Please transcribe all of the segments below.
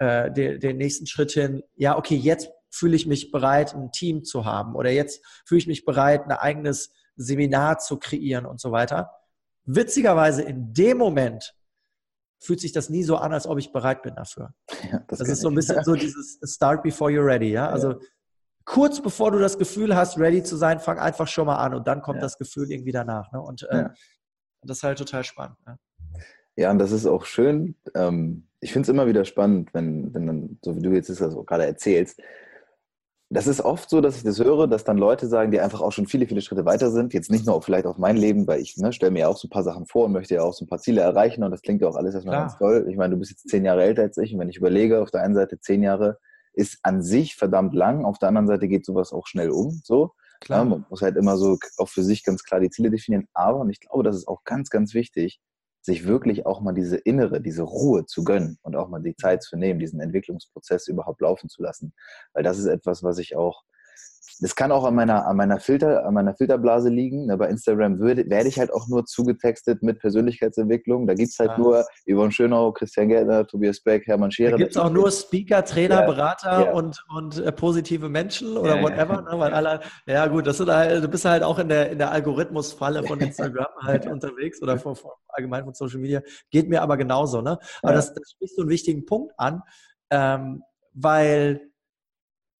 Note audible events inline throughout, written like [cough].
äh, den, den nächsten Schritt hin, ja, okay, jetzt fühle ich mich bereit, ein Team zu haben oder jetzt fühle ich mich bereit, ein eigenes Seminar zu kreieren und so weiter. Witzigerweise in dem Moment fühlt sich das nie so an, als ob ich bereit bin dafür. Ja, das, das ist so ein bisschen so dieses Start before you're ready, ja. Also ja. kurz bevor du das Gefühl hast, ready zu sein, fang einfach schon mal an und dann kommt ja. das Gefühl irgendwie danach. Ne? Und äh, das ist halt total spannend. Ja, ja und das ist auch schön. Ähm, ich finde es immer wieder spannend, wenn, wenn dann, so wie du jetzt das gerade erzählst, das ist oft so, dass ich das höre, dass dann Leute sagen, die einfach auch schon viele, viele Schritte weiter sind. Jetzt nicht nur vielleicht auf mein Leben, weil ich ne, stelle mir ja auch so ein paar Sachen vor und möchte ja auch so ein paar Ziele erreichen und das klingt ja auch alles erstmal Klar. ganz toll. Ich meine, du bist jetzt zehn Jahre älter als ich und wenn ich überlege, auf der einen Seite zehn Jahre ist an sich verdammt lang, auf der anderen Seite geht sowas auch schnell um. So. Klar. Ja, man muss halt immer so auch für sich ganz klar die Ziele definieren. Aber, und ich glaube, das ist auch ganz, ganz wichtig, sich wirklich auch mal diese innere, diese Ruhe zu gönnen und auch mal die Zeit zu nehmen, diesen Entwicklungsprozess überhaupt laufen zu lassen. Weil das ist etwas, was ich auch das kann auch an meiner, an meiner Filter, an meiner Filterblase liegen. Ne, bei Instagram würde, werde ich halt auch nur zugetextet mit Persönlichkeitsentwicklung. Da gibt es halt ja. nur Yvonne Schönau, Christian Gärtner, Tobias Beck, Hermann Scherer. Da gibt es auch nur Speaker, Trainer, ja. Berater ja. und, und äh, positive Menschen oder whatever. Ne? Weil alle, ja gut, das sind halt, du bist halt auch in der, in der Algorithmusfalle von [laughs] Instagram halt unterwegs oder von, von, allgemein von Social Media. Geht mir aber genauso. Ne? Aber das, das spricht so einen wichtigen Punkt an, ähm, weil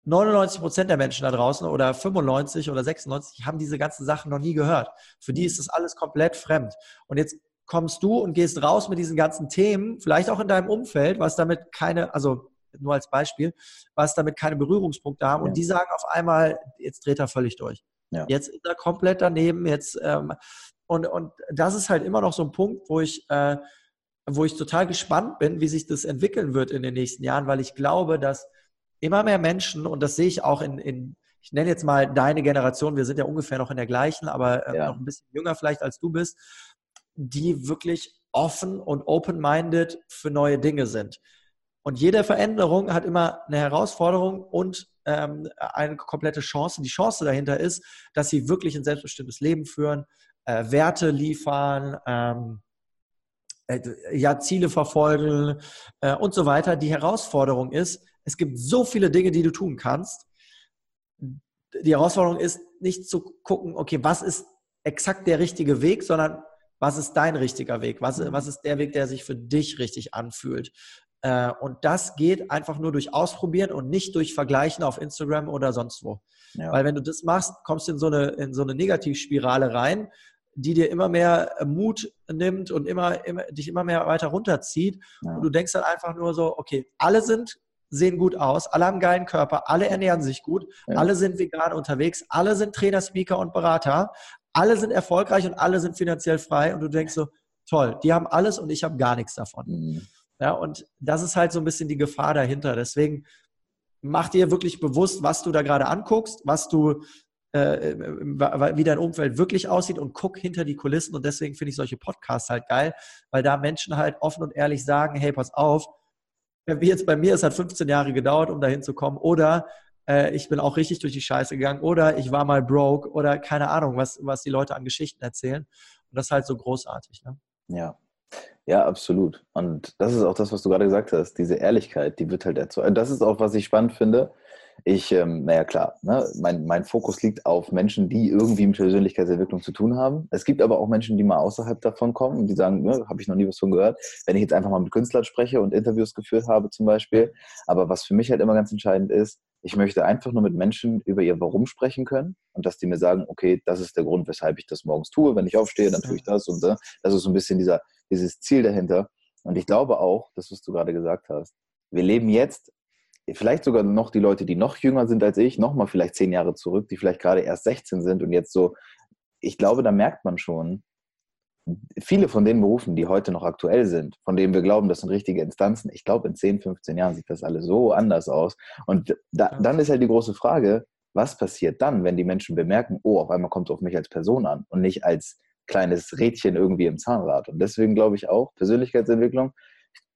99 Prozent der Menschen da draußen oder 95 oder 96 haben diese ganzen Sachen noch nie gehört. Für die ist das alles komplett fremd. Und jetzt kommst du und gehst raus mit diesen ganzen Themen, vielleicht auch in deinem Umfeld, was damit keine, also nur als Beispiel, was damit keine Berührungspunkte haben. Ja. Und die sagen auf einmal, jetzt dreht er völlig durch. Ja. Jetzt ist er komplett daneben. Jetzt ähm, und und das ist halt immer noch so ein Punkt, wo ich äh, wo ich total gespannt bin, wie sich das entwickeln wird in den nächsten Jahren, weil ich glaube, dass immer mehr Menschen, und das sehe ich auch in, in ich nenne jetzt mal deine Generation, wir sind ja ungefähr noch in der gleichen, aber äh, ja. noch ein bisschen jünger vielleicht als du bist, die wirklich offen und open-minded für neue Dinge sind. Und jede Veränderung hat immer eine Herausforderung und ähm, eine komplette Chance. Die Chance dahinter ist, dass sie wirklich ein selbstbestimmtes Leben führen, äh, Werte liefern, ähm, äh, ja, Ziele verfolgen äh, und so weiter. Die Herausforderung ist, es gibt so viele Dinge, die du tun kannst. Die Herausforderung ist nicht zu gucken, okay, was ist exakt der richtige Weg, sondern was ist dein richtiger Weg? Was, was ist der Weg, der sich für dich richtig anfühlt? Äh, und das geht einfach nur durch Ausprobieren und nicht durch Vergleichen auf Instagram oder sonst wo. Ja. Weil wenn du das machst, kommst du in so eine, in so eine Negativspirale rein, die dir immer mehr Mut nimmt und immer, immer, dich immer mehr weiter runterzieht. Ja. Und du denkst dann einfach nur so, okay, alle sind sehen gut aus, alle haben geilen Körper, alle ernähren sich gut, ja. alle sind vegan unterwegs, alle sind Trainer, Speaker und Berater, alle sind erfolgreich und alle sind finanziell frei und du denkst so, toll, die haben alles und ich habe gar nichts davon. Mhm. Ja, und das ist halt so ein bisschen die Gefahr dahinter. Deswegen mach dir wirklich bewusst, was du da gerade anguckst, was du, äh, wie dein Umfeld wirklich aussieht und guck hinter die Kulissen. Und deswegen finde ich solche Podcasts halt geil, weil da Menschen halt offen und ehrlich sagen, hey, pass auf, wie jetzt bei mir, es hat 15 Jahre gedauert, um dahin zu kommen. Oder äh, ich bin auch richtig durch die Scheiße gegangen. Oder ich war mal broke. Oder keine Ahnung, was, was die Leute an Geschichten erzählen. Und das ist halt so großartig. Ne? Ja. Ja, absolut. Und das ist auch das, was du gerade gesagt hast. Diese Ehrlichkeit, die wird halt erzeugt. Das ist auch, was ich spannend finde ich, ähm, naja klar, ne, mein, mein Fokus liegt auf Menschen, die irgendwie mit Persönlichkeitsentwicklung zu tun haben. Es gibt aber auch Menschen, die mal außerhalb davon kommen und die sagen, ne, habe ich noch nie was von gehört. Wenn ich jetzt einfach mal mit Künstlern spreche und Interviews geführt habe zum Beispiel. Aber was für mich halt immer ganz entscheidend ist, ich möchte einfach nur mit Menschen über ihr Warum sprechen können und dass die mir sagen, okay, das ist der Grund, weshalb ich das morgens tue. Wenn ich aufstehe, dann tue ich das und das ist so ein bisschen dieser, dieses Ziel dahinter. Und ich glaube auch, das, was du gerade gesagt hast, wir leben jetzt vielleicht sogar noch die Leute, die noch jünger sind als ich, noch mal vielleicht zehn Jahre zurück, die vielleicht gerade erst 16 sind und jetzt so, ich glaube, da merkt man schon, viele von den Berufen, die heute noch aktuell sind, von denen wir glauben, das sind richtige Instanzen, ich glaube, in 10, 15 Jahren sieht das alles so anders aus. Und da, dann ist halt die große Frage, was passiert dann, wenn die Menschen bemerken, oh, auf einmal kommt es auf mich als Person an und nicht als kleines Rädchen irgendwie im Zahnrad. Und deswegen glaube ich auch, Persönlichkeitsentwicklung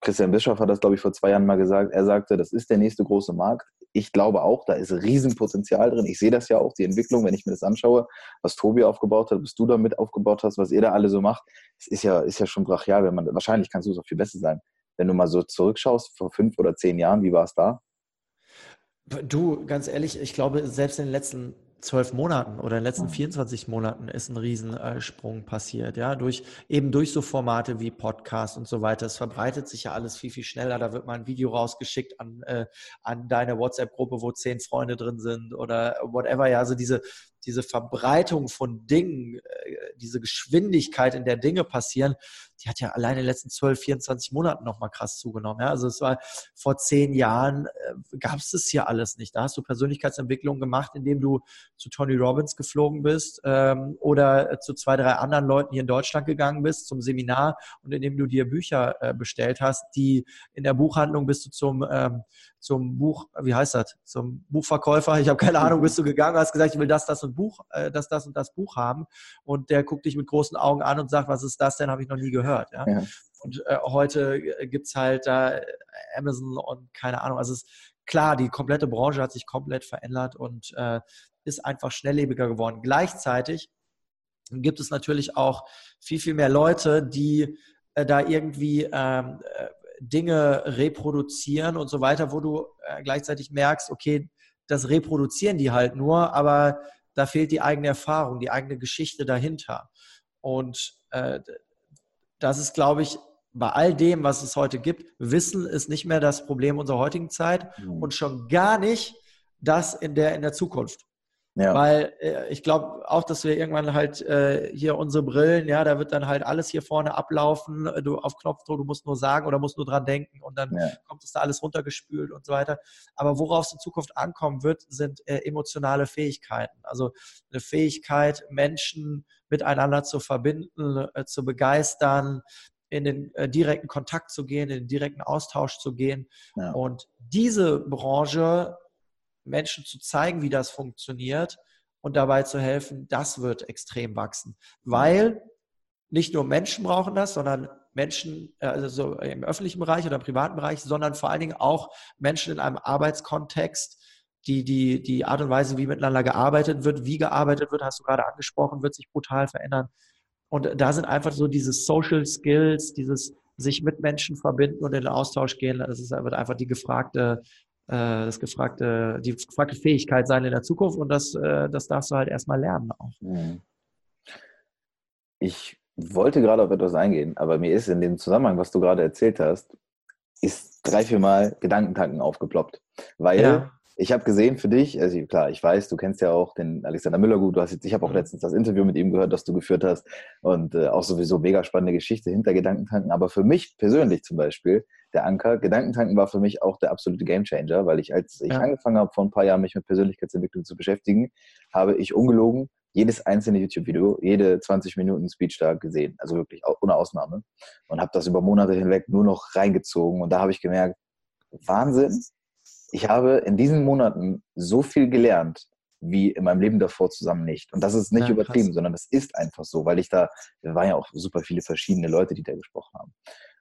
Christian Bischoff hat das, glaube ich, vor zwei Jahren mal gesagt. Er sagte, das ist der nächste große Markt. Ich glaube auch, da ist Riesenpotenzial drin. Ich sehe das ja auch, die Entwicklung, wenn ich mir das anschaue, was Tobi aufgebaut hat, was du damit aufgebaut hast, was ihr da alle so macht. Es ist ja, ist ja schon brachial, wenn man, wahrscheinlich kannst du es auch viel besser sein. wenn du mal so zurückschaust, vor fünf oder zehn Jahren, wie war es da? Du, ganz ehrlich, ich glaube, selbst in den letzten zwölf Monaten oder in den letzten 24 Monaten ist ein Riesensprung passiert, ja, durch, eben durch so Formate wie Podcast und so weiter. Es verbreitet sich ja alles viel, viel schneller. Da wird mal ein Video rausgeschickt an, äh, an deine WhatsApp-Gruppe, wo zehn Freunde drin sind oder whatever. Ja, also diese, diese Verbreitung von Dingen, äh, diese Geschwindigkeit, in der Dinge passieren, die hat ja allein in den letzten 12, 24 Monaten nochmal krass zugenommen. Ja? Also es war vor zehn Jahren äh, gab es das hier alles nicht. Da hast du Persönlichkeitsentwicklung gemacht, indem du zu Tony Robbins geflogen bist ähm, oder äh, zu zwei, drei anderen Leuten hier in Deutschland gegangen bist zum Seminar und indem du dir Bücher äh, bestellt hast, die in der Buchhandlung bist du zum ähm, zum Buch, wie heißt das, zum Buchverkäufer, ich habe keine Ahnung, bist du gegangen, hast gesagt, ich will das, das und Buch, äh, das, das und das Buch haben und der guckt dich mit großen Augen an und sagt, was ist das denn, habe ich noch nie gehört. Ja? ja. Und äh, heute gibt es halt da Amazon und keine Ahnung, also es ist klar, die komplette Branche hat sich komplett verändert und äh, ist einfach schnelllebiger geworden. Gleichzeitig gibt es natürlich auch viel, viel mehr Leute, die äh, da irgendwie ähm, äh, Dinge reproduzieren und so weiter, wo du äh, gleichzeitig merkst, okay, das reproduzieren die halt nur, aber da fehlt die eigene Erfahrung, die eigene Geschichte dahinter. Und äh, das ist, glaube ich, bei all dem, was es heute gibt, Wissen ist nicht mehr das Problem unserer heutigen Zeit mhm. und schon gar nicht das in der, in der Zukunft. Ja. Weil äh, ich glaube auch, dass wir irgendwann halt äh, hier unsere Brillen, ja, da wird dann halt alles hier vorne ablaufen, du auf Knopfdruck, du musst nur sagen oder musst nur dran denken und dann ja. kommt es da alles runtergespült und so weiter. Aber worauf es in Zukunft ankommen wird, sind äh, emotionale Fähigkeiten. Also eine Fähigkeit, Menschen miteinander zu verbinden, äh, zu begeistern, in den äh, direkten Kontakt zu gehen, in den direkten Austausch zu gehen. Ja. Und diese Branche Menschen zu zeigen, wie das funktioniert und dabei zu helfen, das wird extrem wachsen. Weil nicht nur Menschen brauchen das, sondern Menschen, äh, also so im öffentlichen Bereich oder im privaten Bereich, sondern vor allen Dingen auch Menschen in einem Arbeitskontext, die, die, die Art und Weise, wie miteinander gearbeitet wird, wie gearbeitet wird, hast du gerade angesprochen, wird sich brutal verändern. Und da sind einfach so diese Social Skills, dieses sich mit Menschen verbinden und in den Austausch gehen, das ist, wird einfach die gefragte das gefragte, die gefragte Fähigkeit sein in der Zukunft und das, äh, das darfst du halt erstmal lernen auch. Ich wollte gerade auf etwas eingehen, aber mir ist in dem Zusammenhang, was du gerade erzählt hast, ist drei, vier Mal Gedankentanken aufgeploppt. Weil ja. ich habe gesehen für dich, also klar, ich weiß, du kennst ja auch den Alexander Müller gut, du hast jetzt, ich habe auch mhm. letztens das Interview mit ihm gehört, das du geführt hast und äh, auch sowieso mega spannende Geschichte hinter Gedankentanken, aber für mich persönlich zum Beispiel der Anker. Gedankentanken war für mich auch der absolute Gamechanger, weil ich, als ich ja. angefangen habe, vor ein paar Jahren mich mit Persönlichkeitsentwicklung zu beschäftigen, habe ich ungelogen jedes einzelne YouTube-Video, jede 20 Minuten Speech da gesehen. Also wirklich ohne Ausnahme. Und habe das über Monate hinweg nur noch reingezogen. Und da habe ich gemerkt, Wahnsinn. Ich habe in diesen Monaten so viel gelernt, wie in meinem Leben davor zusammen nicht. Und das ist nicht ja, übertrieben, sondern das ist einfach so, weil ich da, da waren ja auch super viele verschiedene Leute, die da gesprochen haben.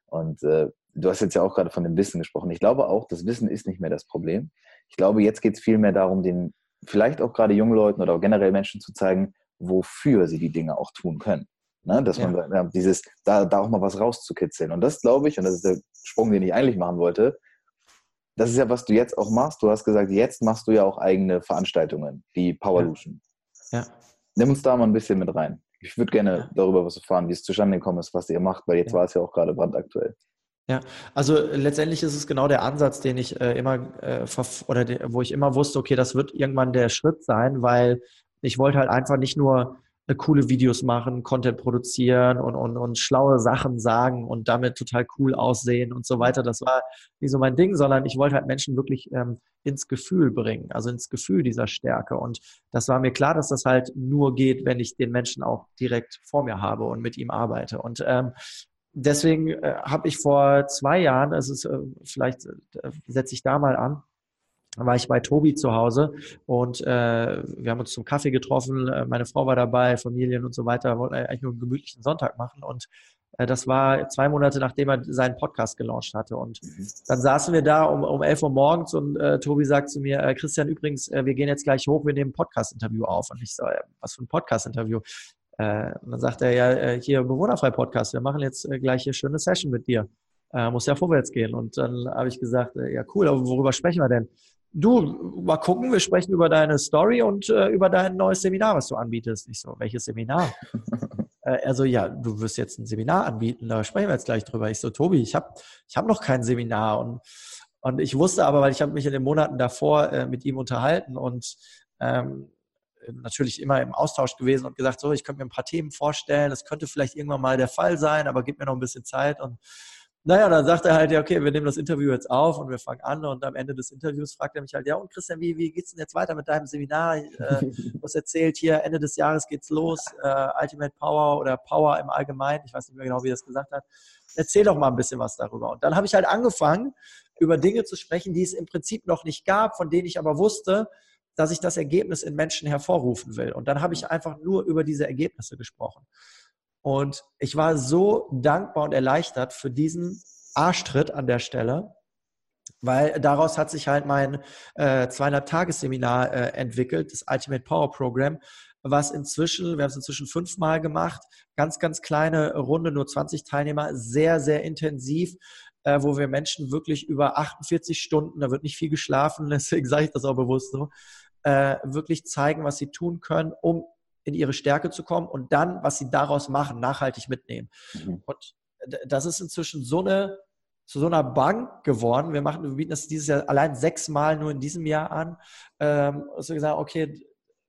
Und äh, du hast jetzt ja auch gerade von dem Wissen gesprochen. Ich glaube auch, das Wissen ist nicht mehr das Problem. Ich glaube, jetzt geht es vielmehr darum, den vielleicht auch gerade jungen Leuten oder generell Menschen zu zeigen, wofür sie die Dinge auch tun können. Ne? Dass ja. man ja, dieses, da, da auch mal was rauszukitzeln. Und das glaube ich, und das ist der Sprung, den ich eigentlich machen wollte, das ist ja, was du jetzt auch machst. Du hast gesagt, jetzt machst du ja auch eigene Veranstaltungen, die Powerlution. Ja. ja. Nimm uns da mal ein bisschen mit rein. Ich würde gerne darüber was erfahren, wie es zustande gekommen ist, was ihr macht, weil jetzt war es ja auch gerade brandaktuell. Ja, also letztendlich ist es genau der Ansatz, den ich äh, immer äh, oder de, wo ich immer wusste, okay, das wird irgendwann der Schritt sein, weil ich wollte halt einfach nicht nur äh, coole Videos machen, Content produzieren und, und, und schlaue Sachen sagen und damit total cool aussehen und so weiter. Das war nicht so mein Ding, sondern ich wollte halt Menschen wirklich ähm, ins Gefühl bringen, also ins Gefühl dieser Stärke. Und das war mir klar, dass das halt nur geht, wenn ich den Menschen auch direkt vor mir habe und mit ihm arbeite. Und ähm, deswegen äh, habe ich vor zwei Jahren, es ist äh, vielleicht äh, setze ich da mal an, war ich bei Tobi zu Hause und äh, wir haben uns zum Kaffee getroffen. Äh, meine Frau war dabei, Familien und so weiter. Wollten eigentlich nur einen gemütlichen Sonntag machen und äh, das war zwei Monate nachdem er seinen Podcast gelauncht hatte. Und mhm. dann saßen wir da um, um 11 Uhr morgens und äh, Tobi sagt zu mir, äh, Christian, übrigens, äh, wir gehen jetzt gleich hoch, wir nehmen ein Podcast-Interview auf. Und ich so, äh, was für ein Podcast-Interview? Äh, und dann sagt er, ja, äh, hier Bewohnerfrei-Podcast, wir machen jetzt äh, gleich hier schöne Session mit dir. äh, muss ja vorwärts gehen. Und dann habe ich gesagt, äh, ja cool, aber worüber sprechen wir denn? Du, mal gucken, wir sprechen über deine Story und äh, über dein neues Seminar, was du anbietest. Ich so, welches Seminar? [laughs] äh, er so, ja, du wirst jetzt ein Seminar anbieten, da sprechen wir jetzt gleich drüber. Ich so, Tobi, ich habe ich hab noch kein Seminar. Und, und ich wusste aber, weil ich habe mich in den Monaten davor äh, mit ihm unterhalten und ähm, natürlich immer im Austausch gewesen und gesagt, so, ich könnte mir ein paar Themen vorstellen, das könnte vielleicht irgendwann mal der Fall sein, aber gib mir noch ein bisschen Zeit und naja, dann sagt er halt, ja, okay, wir nehmen das Interview jetzt auf und wir fangen an und am Ende des Interviews fragt er mich halt, ja, und Christian, wie, wie geht's denn jetzt weiter mit deinem Seminar? Äh, [laughs] was erzählt hier, Ende des Jahres geht's los, äh, Ultimate Power oder Power im Allgemeinen, ich weiß nicht mehr genau, wie er das gesagt hat. Erzähl doch mal ein bisschen was darüber. Und dann habe ich halt angefangen, über Dinge zu sprechen, die es im Prinzip noch nicht gab, von denen ich aber wusste, dass ich das Ergebnis in Menschen hervorrufen will. Und dann habe ich einfach nur über diese Ergebnisse gesprochen. Und ich war so dankbar und erleichtert für diesen Arschtritt an der Stelle, weil daraus hat sich halt mein äh, 200-Tages-Seminar äh, entwickelt, das Ultimate Power Program, was inzwischen, wir haben es inzwischen fünfmal gemacht, ganz, ganz kleine Runde, nur 20 Teilnehmer, sehr, sehr intensiv, äh, wo wir Menschen wirklich über 48 Stunden, da wird nicht viel geschlafen, [laughs] deswegen sage ich das auch bewusst so, äh, wirklich zeigen, was sie tun können, um in ihre Stärke zu kommen und dann, was sie daraus machen, nachhaltig mitnehmen. Mhm. Und das ist inzwischen so eine zu so einer Bank geworden. Wir machen, wir bieten das dieses Jahr allein sechsmal nur in diesem Jahr an. Ähm, also gesagt, okay,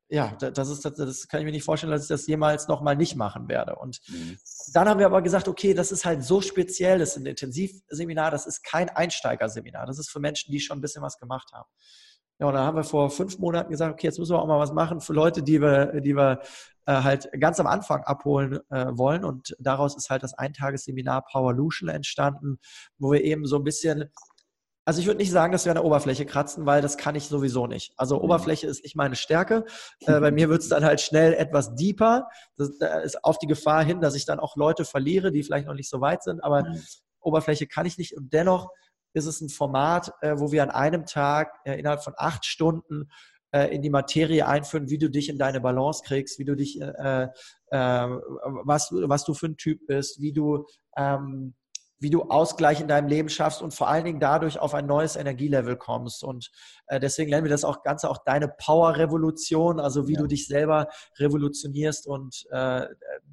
ja, das ist, das, das, kann ich mir nicht vorstellen, dass ich das jemals nochmal nicht machen werde. Und mhm. dann haben wir aber gesagt, okay, das ist halt so speziell, das ist ein Intensivseminar, das ist kein Einsteigerseminar, das ist für Menschen, die schon ein bisschen was gemacht haben. Ja, und da haben wir vor fünf Monaten gesagt, okay, jetzt müssen wir auch mal was machen für Leute, die wir, die wir äh, halt ganz am Anfang abholen äh, wollen. Und daraus ist halt das Eintagesseminar Powerlution entstanden, wo wir eben so ein bisschen also ich würde nicht sagen, dass wir an der Oberfläche kratzen, weil das kann ich sowieso nicht. Also mhm. Oberfläche ist nicht meine Stärke. Äh, bei mir wird es dann halt schnell etwas deeper. Das, ist auf die Gefahr hin, dass ich dann auch Leute verliere, die vielleicht noch nicht so weit sind. Aber mhm. Oberfläche kann ich nicht. Und dennoch ist es ein Format, äh, wo wir an einem Tag äh, innerhalb von acht Stunden äh, in die Materie einführen, wie du dich in deine Balance kriegst, wie du dich, äh, äh, was, was du für ein Typ bist, wie du, ähm, wie du Ausgleich in deinem Leben schaffst und vor allen Dingen dadurch auf ein neues Energielevel kommst. Und äh, deswegen nennen wir das auch Ganze auch deine Power-Revolution, also wie ja. du dich selber revolutionierst und äh,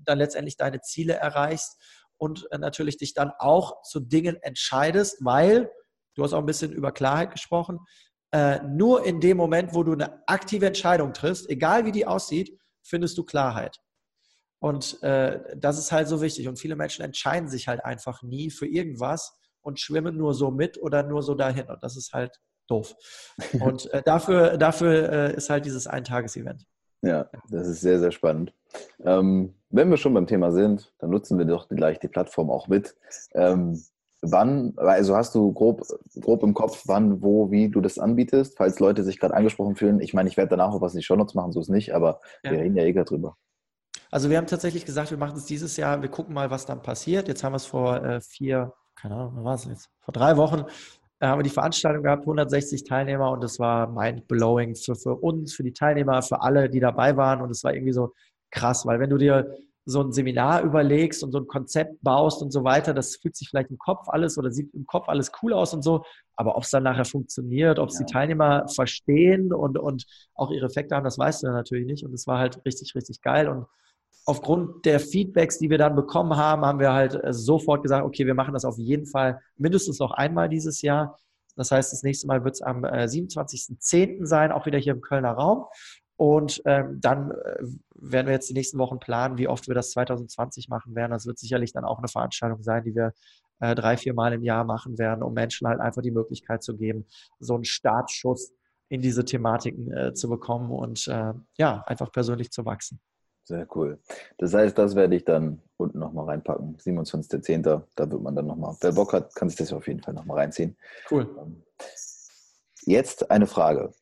dann letztendlich deine Ziele erreichst und äh, natürlich dich dann auch zu Dingen entscheidest, weil, du hast auch ein bisschen über Klarheit gesprochen, äh, nur in dem Moment, wo du eine aktive Entscheidung triffst, egal wie die aussieht, findest du Klarheit. Und äh, das ist halt so wichtig. Und viele Menschen entscheiden sich halt einfach nie für irgendwas und schwimmen nur so mit oder nur so dahin. Und das ist halt doof. [laughs] Und äh, dafür, dafür äh, ist halt dieses Eintages-Event. Ja, das ist sehr, sehr spannend. Ähm, wenn wir schon beim Thema sind, dann nutzen wir doch gleich die Plattform auch mit. Ähm, wann, also hast du grob, grob im Kopf, wann, wo, wie du das anbietest, falls Leute sich gerade angesprochen fühlen? Ich meine, ich werde danach auch was in die Shownotes machen, so ist nicht, aber ja. wir reden ja eh gerade drüber. Also wir haben tatsächlich gesagt, wir machen es dieses Jahr, wir gucken mal, was dann passiert. Jetzt haben wir es vor äh, vier, keine Ahnung, wann war es jetzt? Vor drei Wochen äh, haben wir die Veranstaltung gehabt, 160 Teilnehmer und das war mind-blowing für, für uns, für die Teilnehmer, für alle, die dabei waren und es war irgendwie so krass, weil wenn du dir so ein Seminar überlegst und so ein Konzept baust und so weiter, das fühlt sich vielleicht im Kopf alles oder sieht im Kopf alles cool aus und so, aber ob es dann nachher funktioniert, ob es ja. die Teilnehmer verstehen und, und auch ihre Effekte haben, das weißt du natürlich nicht und es war halt richtig, richtig geil und aufgrund der Feedbacks, die wir dann bekommen haben, haben wir halt äh, sofort gesagt, okay, wir machen das auf jeden Fall mindestens noch einmal dieses Jahr. Das heißt, das nächste Mal wird es am 27.10. Äh, sein, auch wieder hier im Kölner Raum. Und ähm, dann äh, werden wir jetzt die nächsten Wochen planen, wie oft wir das 2020 machen werden. Das wird sicherlich dann auch eine Veranstaltung sein, die wir äh, drei, vier Mal im Jahr machen werden, um Menschen halt einfach die Möglichkeit zu geben, so einen Startschuss in diese Thematiken äh, zu bekommen und ja, einfach persönlich zu wachsen. Sehr cool. Das heißt, das werde ich dann unten nochmal reinpacken. 27.10. Da wird man dann nochmal, wer Bock hat, kann sich das auf jeden Fall nochmal reinziehen. Cool. Ähm, jetzt eine Frage.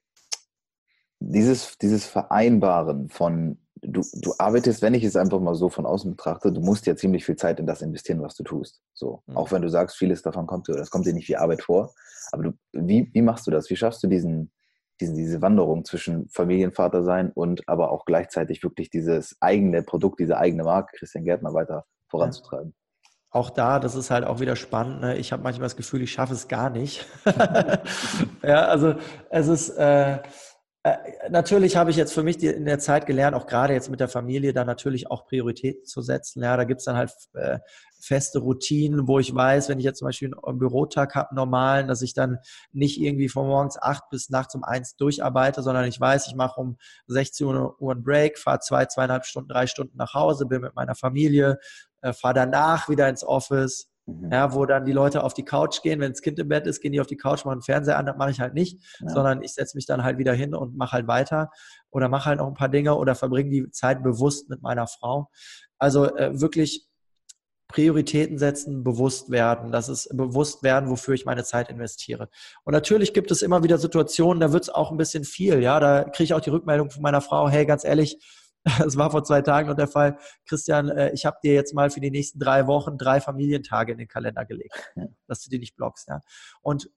Dieses, dieses Vereinbaren von, du, du arbeitest, wenn ich es einfach mal so von außen betrachte, du musst ja ziemlich viel Zeit in das investieren, was du tust. So. Mhm. Auch wenn du sagst, vieles davon kommt dir, das kommt dir nicht wie Arbeit vor. Aber du, wie, wie machst du das? Wie schaffst du diesen, diese, diese Wanderung zwischen Familienvater sein und aber auch gleichzeitig wirklich dieses eigene Produkt, diese eigene Marke Christian Gärtner weiter voranzutreiben? auch da, das ist halt auch wieder spannend. Ne? Ich habe manchmal das Gefühl, ich schaffe es gar nicht. [laughs] ja, also es ist äh, äh, natürlich habe ich jetzt für mich die, in der Zeit gelernt, auch gerade jetzt mit der Familie, da natürlich auch Prioritäten zu setzen. Ja, da gibt's dann halt äh, feste Routinen, wo ich weiß, wenn ich jetzt zum Beispiel einen Bürotag habe, normalen, dass ich dann nicht irgendwie von morgens acht bis nachts um eins durcharbeite, sondern ich weiß, ich mache um 16 Uhr einen Break, fahre zwei, zweieinhalb Stunden, drei Stunden nach Hause, bin mit meiner Familie, äh, fahre danach wieder ins Office, Mhm. Ja, wo dann die Leute auf die Couch gehen, wenn das Kind im Bett ist, gehen die auf die Couch, machen den Fernseher an, das mache ich halt nicht, ja. sondern ich setze mich dann halt wieder hin und mache halt weiter oder mache halt noch ein paar Dinge oder verbringe die Zeit bewusst mit meiner Frau. Also äh, wirklich Prioritäten setzen, bewusst werden. Das ist bewusst werden, wofür ich meine Zeit investiere. Und natürlich gibt es immer wieder Situationen, da wird es auch ein bisschen viel. Ja, da kriege ich auch die Rückmeldung von meiner Frau, hey, ganz ehrlich, [laughs] es war vor zwei Tagen noch der Fall, Christian, äh, ich habe dir jetzt mal für die nächsten drei Wochen drei Familientage in den Kalender gelegt, [laughs] dass du die nicht blockst. Ja? Und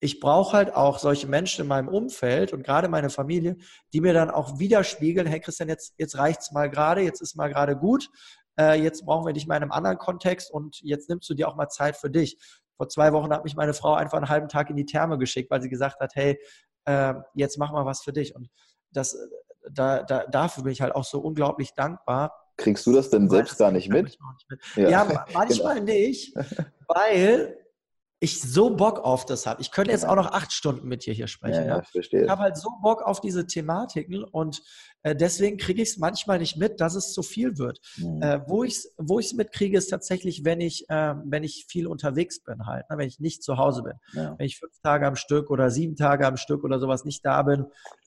ich brauche halt auch solche Menschen in meinem Umfeld und gerade meine Familie, die mir dann auch widerspiegeln, hey Christian, jetzt, jetzt reicht's mal gerade, jetzt ist mal gerade gut, äh, jetzt brauchen wir dich mal in einem anderen Kontext und jetzt nimmst du dir auch mal Zeit für dich. Vor zwei Wochen hat mich meine Frau einfach einen halben Tag in die Therme geschickt, weil sie gesagt hat, hey, äh, jetzt mach mal was für dich. Und das, da, da, dafür bin ich halt auch so unglaublich dankbar. Kriegst du das denn selbst gar nicht mit? nicht mit? Ja, ja [laughs] manchmal genau. nicht, weil ich so Bock auf das habe. Ich könnte jetzt auch noch acht Stunden mit dir hier sprechen. Ja, ja. verstehe. Ich habe halt so Bock auf diese Thematiken und äh, deswegen kriege ich es manchmal nicht mit, dass es zu viel wird. Mhm. Äh, wo ich es wo ich's mitkriege, ist tatsächlich, wenn ich, äh, wenn ich viel unterwegs bin halt, ne? wenn ich nicht zu Hause bin. Ja. Wenn ich fünf Tage am Stück oder sieben Tage am Stück oder sowas nicht da bin,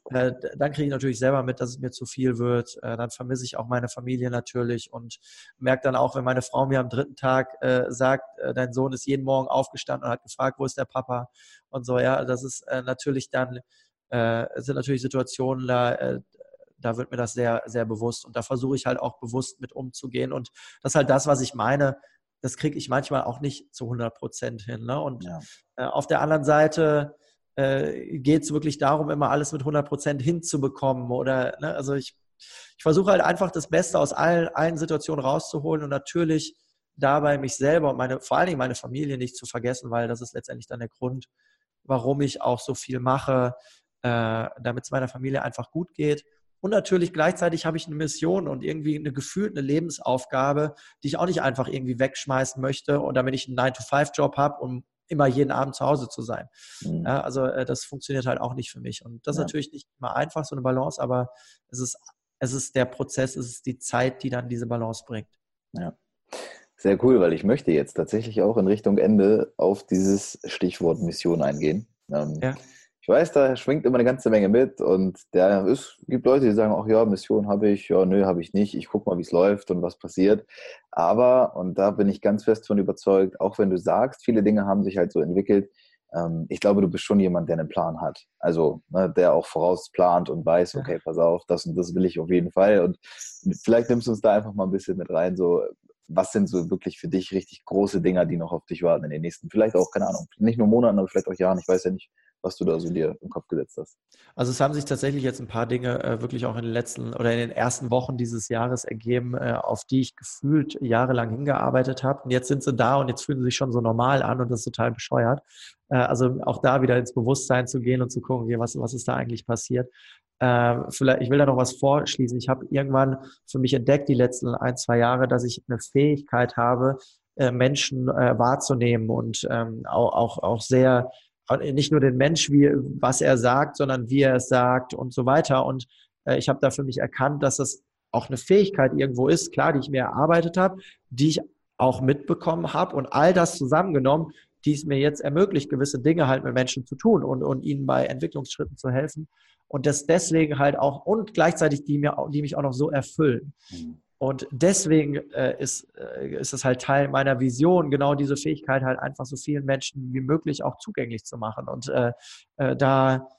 äh, dann kriege ich natürlich selber mit, dass es mir zu viel wird. Äh, dann vermisse ich auch meine Familie natürlich und merke dann auch, wenn meine Frau mir am dritten Tag äh, sagt, dein Sohn ist jeden Morgen aufgestanden und hat gefragt, wo ist der Papa und so. Ja, das ist natürlich dann sind natürlich Situationen, da, da wird mir das sehr, sehr bewusst. Und da versuche ich halt auch bewusst mit umzugehen. Und das ist halt das, was ich meine. Das kriege ich manchmal auch nicht zu 100 Prozent hin. Ne? Und ja. äh, auf der anderen Seite äh, geht es wirklich darum, immer alles mit 100 Prozent hinzubekommen. Oder, ne? also ich, ich versuche halt einfach das Beste aus allen, allen Situationen rauszuholen und natürlich dabei mich selber und meine, vor allen Dingen meine Familie nicht zu vergessen, weil das ist letztendlich dann der Grund, warum ich auch so viel mache, äh, damit es meiner Familie einfach gut geht. Und natürlich gleichzeitig habe ich eine Mission und irgendwie eine gefühlt eine Lebensaufgabe, die ich auch nicht einfach irgendwie wegschmeißen möchte und damit ich einen 9-to-5-Job habe, um immer jeden Abend zu Hause zu sein. Mhm. Ja, also äh, das funktioniert halt auch nicht für mich. Und das ja. ist natürlich nicht immer einfach, so eine Balance, aber es ist, es ist der Prozess, es ist die Zeit, die dann diese Balance bringt. Ja. Sehr cool, weil ich möchte jetzt tatsächlich auch in Richtung Ende auf dieses Stichwort Mission eingehen. Ähm, ja. Ich weiß, da schwingt immer eine ganze Menge mit und der es gibt Leute, die sagen, ach ja, Mission habe ich, ja, nö, habe ich nicht, ich gucke mal, wie es läuft und was passiert. Aber, und da bin ich ganz fest von überzeugt, auch wenn du sagst, viele Dinge haben sich halt so entwickelt, ähm, ich glaube, du bist schon jemand, der einen Plan hat. Also, ne, der auch vorausplant und weiß, okay, pass auf, das und das will ich auf jeden Fall. Und vielleicht nimmst du uns da einfach mal ein bisschen mit rein, so, was sind so wirklich für dich richtig große Dinger, die noch auf dich warten in den nächsten, vielleicht auch, keine Ahnung, nicht nur Monaten, aber vielleicht auch Jahren, ich weiß ja nicht, was du da so dir im Kopf gesetzt hast? Also es haben sich tatsächlich jetzt ein paar Dinge äh, wirklich auch in den letzten oder in den ersten Wochen dieses Jahres ergeben, äh, auf die ich gefühlt jahrelang hingearbeitet habe. Und jetzt sind sie da und jetzt fühlen sie sich schon so normal an und das ist total bescheuert. Äh, also auch da wieder ins Bewusstsein zu gehen und zu gucken, okay, was, was ist da eigentlich passiert. Äh, vielleicht, ich will da noch was vorschließen. Ich habe irgendwann für mich entdeckt, die letzten ein, zwei Jahre, dass ich eine Fähigkeit habe, äh, Menschen äh, wahrzunehmen und ähm, auch, auch, auch sehr nicht nur den Mensch, wie, was er sagt, sondern wie er es sagt und so weiter. Und äh, ich habe da für mich erkannt, dass das auch eine Fähigkeit irgendwo ist, klar, die ich mir erarbeitet habe, die ich auch mitbekommen habe und all das zusammengenommen, die es mir jetzt ermöglicht, gewisse Dinge halt mit Menschen zu tun und, und ihnen bei Entwicklungsschritten zu helfen. Und das deswegen halt auch und gleichzeitig die, mir, die mich auch noch so erfüllen. Mhm. Und deswegen äh, ist, äh, ist es halt Teil meiner Vision, genau diese Fähigkeit halt einfach so vielen Menschen wie möglich auch zugänglich zu machen und äh, äh, da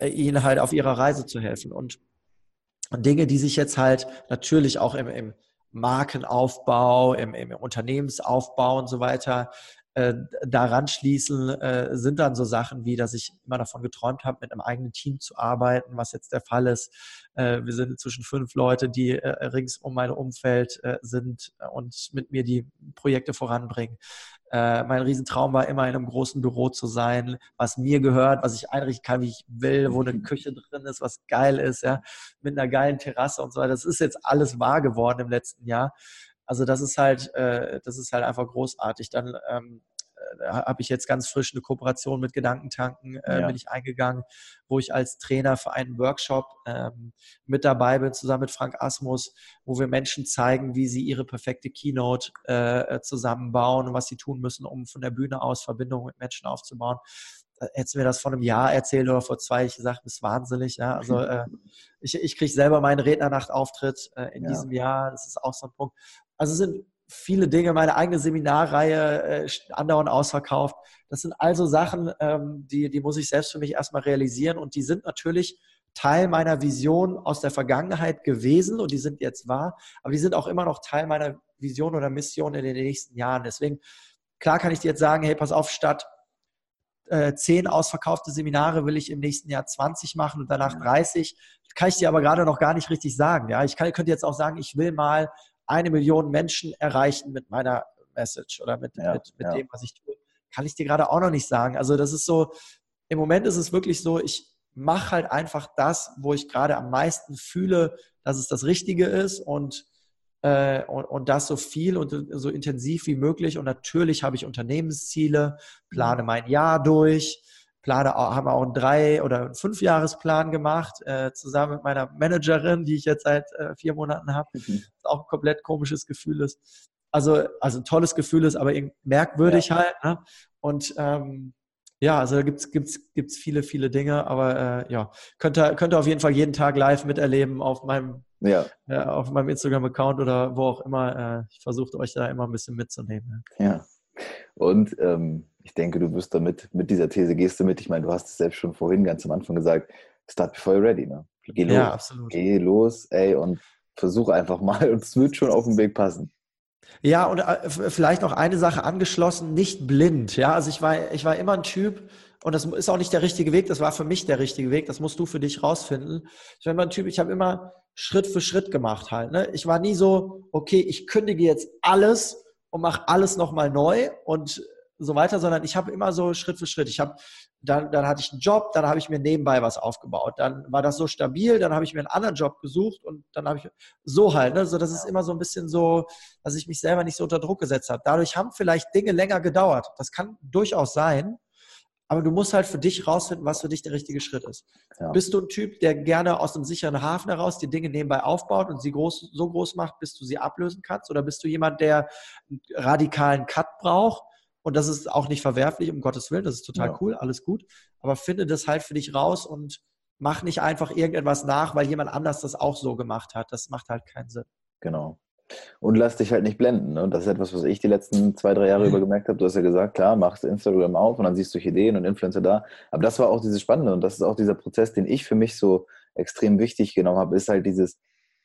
äh, ihnen halt auf ihrer Reise zu helfen. Und, Dinge, die sich jetzt halt natürlich auch im, im Markenaufbau, im, im Unternehmensaufbau und so weiter äh, daran schließen, äh, sind dann so Sachen wie, dass ich immer davon geträumt habe, mit einem eigenen Team zu arbeiten, was jetzt der Fall ist. Äh, wir sind inzwischen fünf Leute, die äh, rings um mein Umfeld äh, sind und mit mir die Projekte voranbringen. Äh, mein Riesentraum war immer in einem großen Büro zu sein, was mir gehört, was ich einrichten kann, wie ich will, wo eine [laughs] Küche drin ist, was geil ist, ja, mit einer geilen Terrasse und so weiter. Das ist jetzt alles wahr geworden im letzten Jahr. Also das ist halt, äh, das ist halt einfach großartig. Dann ähm, äh, habe ich jetzt ganz frisch eine Kooperation mit Gedankentanken, äh, ja. bin ich eingegangen, wo ich als Trainer für einen Workshop ähm, mit dabei bin, zusammen mit Frank Asmus, wo wir Menschen zeigen, wie sie ihre perfekte Keynote äh, zusammenbauen und was sie tun müssen, um von der Bühne aus Verbindungen mit Menschen aufzubauen hättest du mir das vor einem Jahr erzählt oder vor zwei, ich gesagt, das ist wahnsinnig. Ja? Also [laughs] äh, ich, ich kriege selber meinen Rednernacht-Auftritt äh, in ja. diesem Jahr. Das ist auch so ein Punkt. Also es sind viele Dinge, meine eigene Seminarreihe äh, andauernd ausverkauft. Das sind also Sachen, ähm, die, die muss ich selbst für mich erstmal realisieren und die sind natürlich Teil meiner Vision aus der Vergangenheit gewesen und die sind jetzt wahr, aber die sind auch immer noch Teil meiner Vision oder Mission in den nächsten Jahren. Deswegen, klar kann ich dir jetzt sagen, hey, pass auf, statt äh, zehn ausverkaufte Seminare will ich im nächsten Jahr 20 machen und danach 30. Kann ich dir aber gerade noch gar nicht richtig sagen. Ja, ich kann, könnte jetzt auch sagen, ich will mal eine Million Menschen erreichen mit meiner Message oder mit, ja, mit, mit ja. dem, was ich tue. Kann ich dir gerade auch noch nicht sagen. Also das ist so, im Moment ist es wirklich so, ich mache halt einfach das, wo ich gerade am meisten fühle, dass es das Richtige ist und äh, und, und das so viel und so intensiv wie möglich. Und natürlich habe ich Unternehmensziele, plane mhm. mein Jahr durch, plane haben auch einen drei- oder fünfjahresplan gemacht, äh, zusammen mit meiner Managerin, die ich jetzt seit äh, vier Monaten habe. Mhm. Auch ein komplett komisches Gefühl ist. Also, also ein tolles Gefühl ist, aber merkwürdig ja. halt. Ne? Und ähm, ja, also da gibt's gibt's, gibt's viele, viele Dinge, aber äh, ja, könnt ihr, könnt ihr auf jeden Fall jeden Tag live miterleben auf meinem ja. äh, auf meinem Instagram-Account oder wo auch immer. Äh, ich versuche euch da immer ein bisschen mitzunehmen. Ja. Und ähm, ich denke, du wirst damit, mit dieser These gehst du mit. Ich meine, du hast es selbst schon vorhin ganz am Anfang gesagt, start before you're ready, ne? Geh los. Ja, absolut. Geh los, ey, und versuch einfach mal [laughs] und es wird schon auf dem Weg passen. Ja, und äh, vielleicht noch eine Sache angeschlossen, nicht blind. Ja, also ich war, ich war immer ein Typ, und das ist auch nicht der richtige Weg, das war für mich der richtige Weg, das musst du für dich rausfinden. Ich war immer ein Typ, ich habe immer Schritt für Schritt gemacht halt. Ne? Ich war nie so, okay, ich kündige jetzt alles und mache alles nochmal neu und so weiter, sondern ich habe immer so Schritt für Schritt. Ich habe dann, dann hatte ich einen Job, dann habe ich mir nebenbei was aufgebaut. Dann war das so stabil, dann habe ich mir einen anderen Job gesucht und dann habe ich so halt, ne, so das ist immer so ein bisschen so, dass ich mich selber nicht so unter Druck gesetzt habe. Dadurch haben vielleicht Dinge länger gedauert. Das kann durchaus sein. Aber du musst halt für dich rausfinden, was für dich der richtige Schritt ist. Ja. Bist du ein Typ, der gerne aus einem sicheren Hafen heraus die Dinge nebenbei aufbaut und sie groß, so groß macht, bis du sie ablösen kannst? Oder bist du jemand, der einen radikalen Cut braucht? Und das ist auch nicht verwerflich, um Gottes Willen, das ist total ja. cool, alles gut. Aber finde das halt für dich raus und mach nicht einfach irgendetwas nach, weil jemand anders das auch so gemacht hat. Das macht halt keinen Sinn. Genau. Und lass dich halt nicht blenden. Ne? Das ist etwas, was ich die letzten zwei, drei Jahre über gemerkt habe. Du hast ja gesagt, klar, machst Instagram auf und dann siehst du Ideen und Influencer da. Aber das war auch dieses Spannende und das ist auch dieser Prozess, den ich für mich so extrem wichtig genommen habe, ist halt dieses,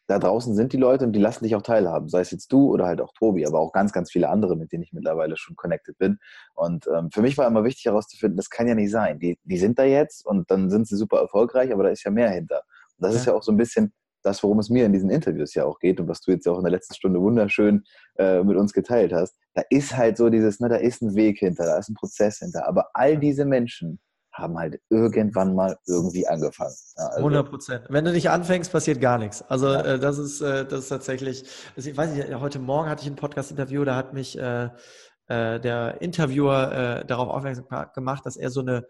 da draußen sind die Leute und die lassen dich auch teilhaben. Sei es jetzt du oder halt auch Tobi, aber auch ganz, ganz viele andere, mit denen ich mittlerweile schon connected bin. Und ähm, für mich war immer wichtig herauszufinden, das kann ja nicht sein. Die, die sind da jetzt und dann sind sie super erfolgreich, aber da ist ja mehr hinter. Und das ja. ist ja auch so ein bisschen das, worum es mir in diesen Interviews ja auch geht und was du jetzt auch in der letzten Stunde wunderschön äh, mit uns geteilt hast, da ist halt so dieses, ne, da ist ein Weg hinter, da ist ein Prozess hinter. Aber all diese Menschen haben halt irgendwann mal irgendwie angefangen. Ja, also 100 Prozent. Wenn du nicht anfängst, passiert gar nichts. Also ja. äh, das ist äh, das ist tatsächlich. Also ich weiß nicht. Heute Morgen hatte ich ein Podcast-Interview, da hat mich äh, äh der Interviewer äh, darauf aufmerksam gemacht, dass er so eine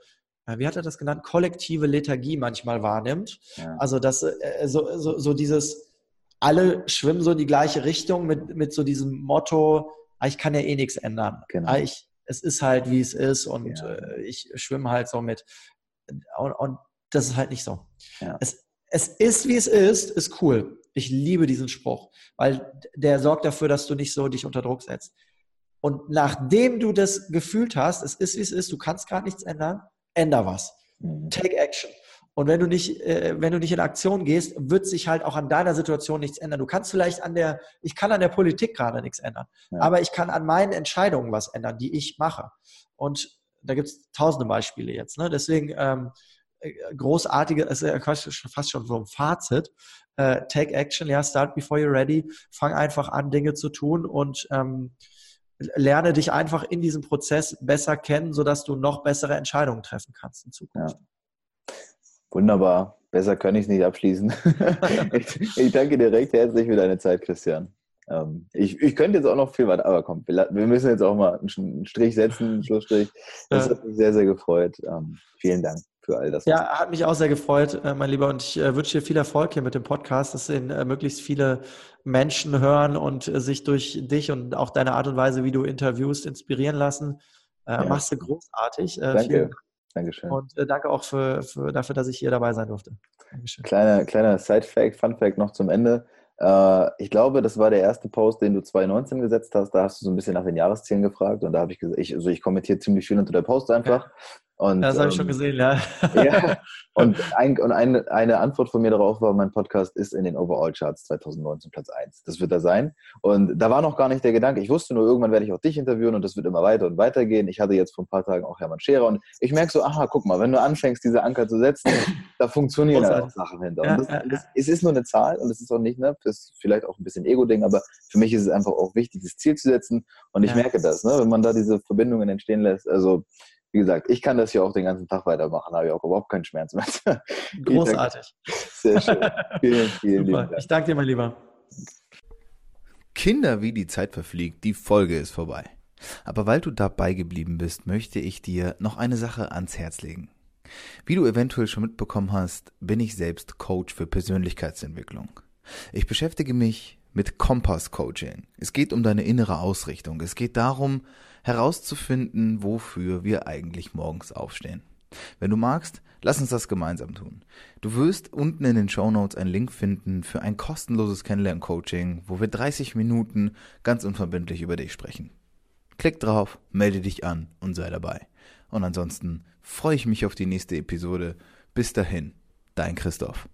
äh, wie hat er das genannt, kollektive Lethargie manchmal wahrnimmt. Ja. Also dass so, so, so dieses, alle schwimmen so in die gleiche Richtung mit, mit so diesem Motto, ah, ich kann ja eh nichts ändern. Genau. Ah, ich, es ist halt, wie es ist und ja. äh, ich schwimme halt so mit. Und, und das ist halt nicht so. Ja. Es, es ist, wie es ist, ist cool. Ich liebe diesen Spruch, weil der sorgt dafür, dass du nicht so dich unter Druck setzt. Und nachdem du das gefühlt hast, es ist, wie es ist, du kannst gar nichts ändern, änder was. Mhm. Take action. Und wenn du nicht, äh, wenn du nicht in Aktion gehst, wird sich halt auch an deiner Situation nichts ändern. Du kannst vielleicht an der, ich kann an der Politik gerade nichts ändern, ja. aber ich kann an meinen Entscheidungen was ändern, die ich mache. Und da gibt es tausende Beispiele jetzt. Ne? Deswegen ähm, äh, großartige, ist ja fast schon so ein Fazit. Äh, take action, ja, start before you're ready. Fang einfach an, Dinge zu tun und ähm, lerne dich einfach in diesem Prozess besser kennen, sodass du noch bessere Entscheidungen treffen kannst in Zukunft. Ja. Wunderbar. Besser kann ich es nicht abschließen. [laughs] ich, ich, danke dir recht herzlich für deine Zeit, Christian. Ähm, ich, ich könnte jetzt auch noch viel weiter, aber komm, wir, wir müssen jetzt auch mal einen Strich setzen, einen Schlussstrich. Das ja. hat mich sehr, sehr gefreut. Ähm, vielen Dank für all das. Ja, hat mich auch sehr gefreut, äh, mein Lieber. Und ich äh, wünsche dir viel Erfolg hier mit dem Podcast, dass ihn äh, möglichst viele Menschen hören und sich durch dich und auch deine Art und Weise, wie du interviewst, inspirieren lassen. Ja. Machst du großartig. Danke. Dankeschön. Und äh, danke auch für, für, dafür, dass ich hier dabei sein durfte. Dankeschön. Kleiner, kleiner Side-Fact, Fun-Fact noch zum Ende. Äh, ich glaube, das war der erste Post, den du 2019 gesetzt hast. Da hast du so ein bisschen nach den Jahreszielen gefragt und da habe ich gesagt, ich, also ich kommentiere ziemlich viel unter der Post einfach. Ja. Und, das habe ich schon ähm, gesehen, ja. [laughs] ja [laughs] und, ein, und eine, eine Antwort von mir darauf war, mein Podcast ist in den Overall-Charts 2019 Platz 1. Das wird er sein. Und da war noch gar nicht der Gedanke. Ich wusste nur, irgendwann werde ich auch dich interviewen und das wird immer weiter und weiter gehen. Ich hatte jetzt vor ein paar Tagen auch Hermann Scherer und ich merke so, aha, guck mal, wenn du anfängst, diese Anker zu setzen, da funktionieren ja auch Sachen hinter. Ja, das, das, es ist nur eine Zahl und es ist auch nicht, ne, das ist vielleicht auch ein bisschen Ego-Ding, aber für mich ist es einfach auch wichtig, das Ziel zu setzen und ich merke das, ne, wenn man da diese Verbindungen entstehen lässt. Also wie gesagt, ich kann das ja auch den ganzen Tag weitermachen, habe ich auch überhaupt keinen Schmerz mehr. [laughs] Großartig. Sehr schön. Vielen, [laughs] vielen lieben Dank. Ich danke dir, mein Lieber. Kinder, wie die Zeit verfliegt, die Folge ist vorbei. Aber weil du dabei geblieben bist, möchte ich dir noch eine Sache ans Herz legen. Wie du eventuell schon mitbekommen hast, bin ich selbst Coach für Persönlichkeitsentwicklung. Ich beschäftige mich mit Kompass Coaching. Es geht um deine innere Ausrichtung. Es geht darum, herauszufinden, wofür wir eigentlich morgens aufstehen. Wenn du magst, lass uns das gemeinsam tun. Du wirst unten in den Show Notes einen Link finden für ein kostenloses Kennenlern-Coaching, wo wir 30 Minuten ganz unverbindlich über dich sprechen. Klick drauf, melde dich an und sei dabei. Und ansonsten freue ich mich auf die nächste Episode. Bis dahin, dein Christoph.